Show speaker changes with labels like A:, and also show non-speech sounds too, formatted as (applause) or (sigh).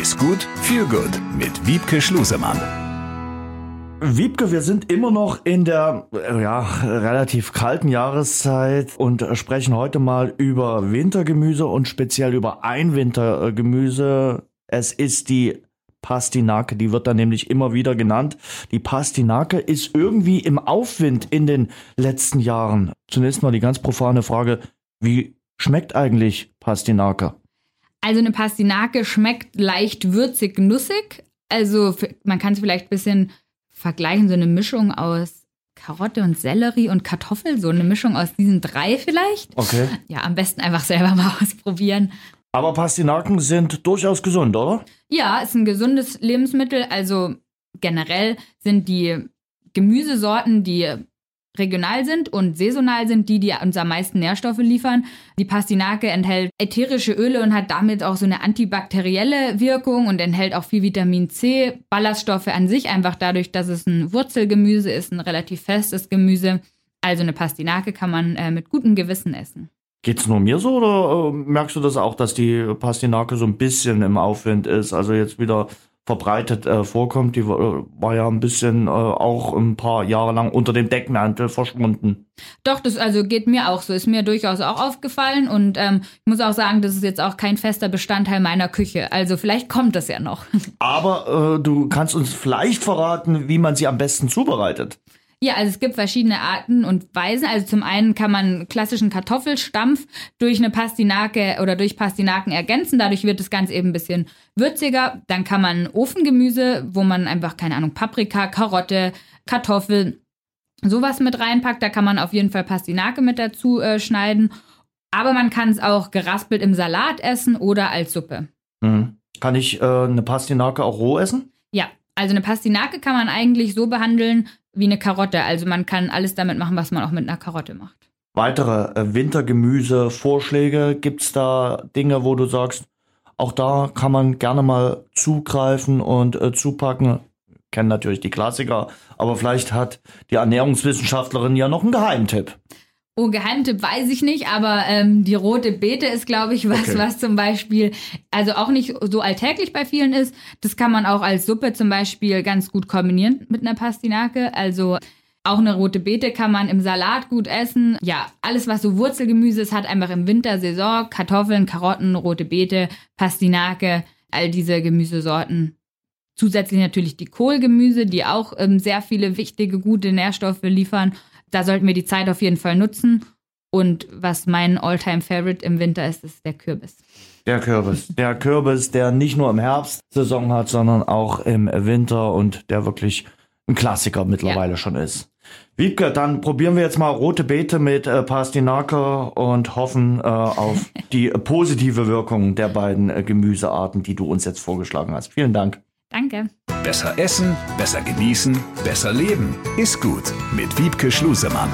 A: Ist gut, viel gut mit Wiebke Schlusemann.
B: Wiebke, wir sind immer noch in der ja, relativ kalten Jahreszeit und sprechen heute mal über Wintergemüse und speziell über ein Wintergemüse. Es ist die Pastinake, die wird dann nämlich immer wieder genannt. Die Pastinake ist irgendwie im Aufwind in den letzten Jahren. Zunächst mal die ganz profane Frage, wie schmeckt eigentlich Pastinake?
C: Also eine Pastinake schmeckt leicht würzig, nussig. Also man kann es vielleicht ein bisschen vergleichen, so eine Mischung aus Karotte und Sellerie und Kartoffel, so eine Mischung aus diesen drei vielleicht.
B: Okay.
C: Ja, am besten einfach selber mal (laughs) ausprobieren.
B: Aber Pastinaken sind durchaus gesund, oder?
C: Ja, ist ein gesundes Lebensmittel. Also generell sind die Gemüsesorten, die regional sind und saisonal sind die, die uns am meisten Nährstoffe liefern. Die Pastinake enthält ätherische Öle und hat damit auch so eine antibakterielle Wirkung und enthält auch viel Vitamin C, Ballaststoffe an sich, einfach dadurch, dass es ein Wurzelgemüse ist, ein relativ festes Gemüse. Also eine Pastinake kann man äh, mit gutem Gewissen essen.
B: Geht's nur mir so oder äh, merkst du das auch, dass die Pastinake so ein bisschen im Aufwind ist? Also jetzt wieder verbreitet äh, vorkommt. Die war, war, ja ein bisschen äh, auch ein paar Jahre lang unter dem Deckmantel verschwunden.
C: Doch, das also geht mir auch so. Ist mir durchaus auch aufgefallen und ähm, ich muss auch sagen, das ist jetzt auch kein fester Bestandteil meiner Küche. Also vielleicht kommt das ja noch. (laughs)
B: Aber äh, du kannst uns vielleicht verraten, wie man sie am besten zubereitet.
C: Ja, also es gibt verschiedene Arten und Weisen. Also zum einen kann man klassischen Kartoffelstampf durch eine Pastinake oder durch Pastinaken ergänzen. Dadurch wird das Ganze eben ein bisschen würziger. Dann kann man Ofengemüse, wo man einfach, keine Ahnung, Paprika, Karotte, Kartoffel, sowas mit reinpackt. Da kann man auf jeden Fall Pastinake mit dazu äh, schneiden. Aber man kann es auch geraspelt im Salat essen oder als Suppe.
B: Mhm. Kann ich äh, eine Pastinake auch roh essen?
C: Ja, also eine Pastinake kann man eigentlich so behandeln, wie eine Karotte. Also man kann alles damit machen, was man auch mit einer Karotte macht.
B: Weitere äh, Wintergemüse-Vorschläge? Gibt es da Dinge, wo du sagst, auch da kann man gerne mal zugreifen und äh, zupacken? Kennen natürlich die Klassiker, aber vielleicht hat die Ernährungswissenschaftlerin ja noch einen Geheimtipp.
C: Oh, Geheimtipp weiß ich nicht, aber ähm, die rote Beete ist, glaube ich, was, okay. was zum Beispiel, also auch nicht so alltäglich bei vielen ist. Das kann man auch als Suppe zum Beispiel ganz gut kombinieren mit einer Pastinake. Also auch eine rote Beete kann man im Salat gut essen. Ja, alles, was so Wurzelgemüse ist, hat einfach im Winter Saison. Kartoffeln, Karotten, rote Beete, Pastinake, all diese Gemüsesorten. Zusätzlich natürlich die Kohlgemüse, die auch ähm, sehr viele wichtige, gute Nährstoffe liefern da sollten wir die Zeit auf jeden Fall nutzen. Und was mein Alltime favorite im Winter ist, ist der Kürbis.
B: Der Kürbis. Der Kürbis, der nicht nur im Herbst Saison hat, sondern auch im Winter und der wirklich ein Klassiker mittlerweile ja. schon ist. Wiebke, dann probieren wir jetzt mal rote Beete mit äh, Pastinake und hoffen äh, auf (laughs) die positive Wirkung der beiden äh, Gemüsearten, die du uns jetzt vorgeschlagen hast. Vielen Dank.
C: Danke.
A: Besser essen, besser genießen, besser leben. Ist gut mit Wiebke Schlusemann.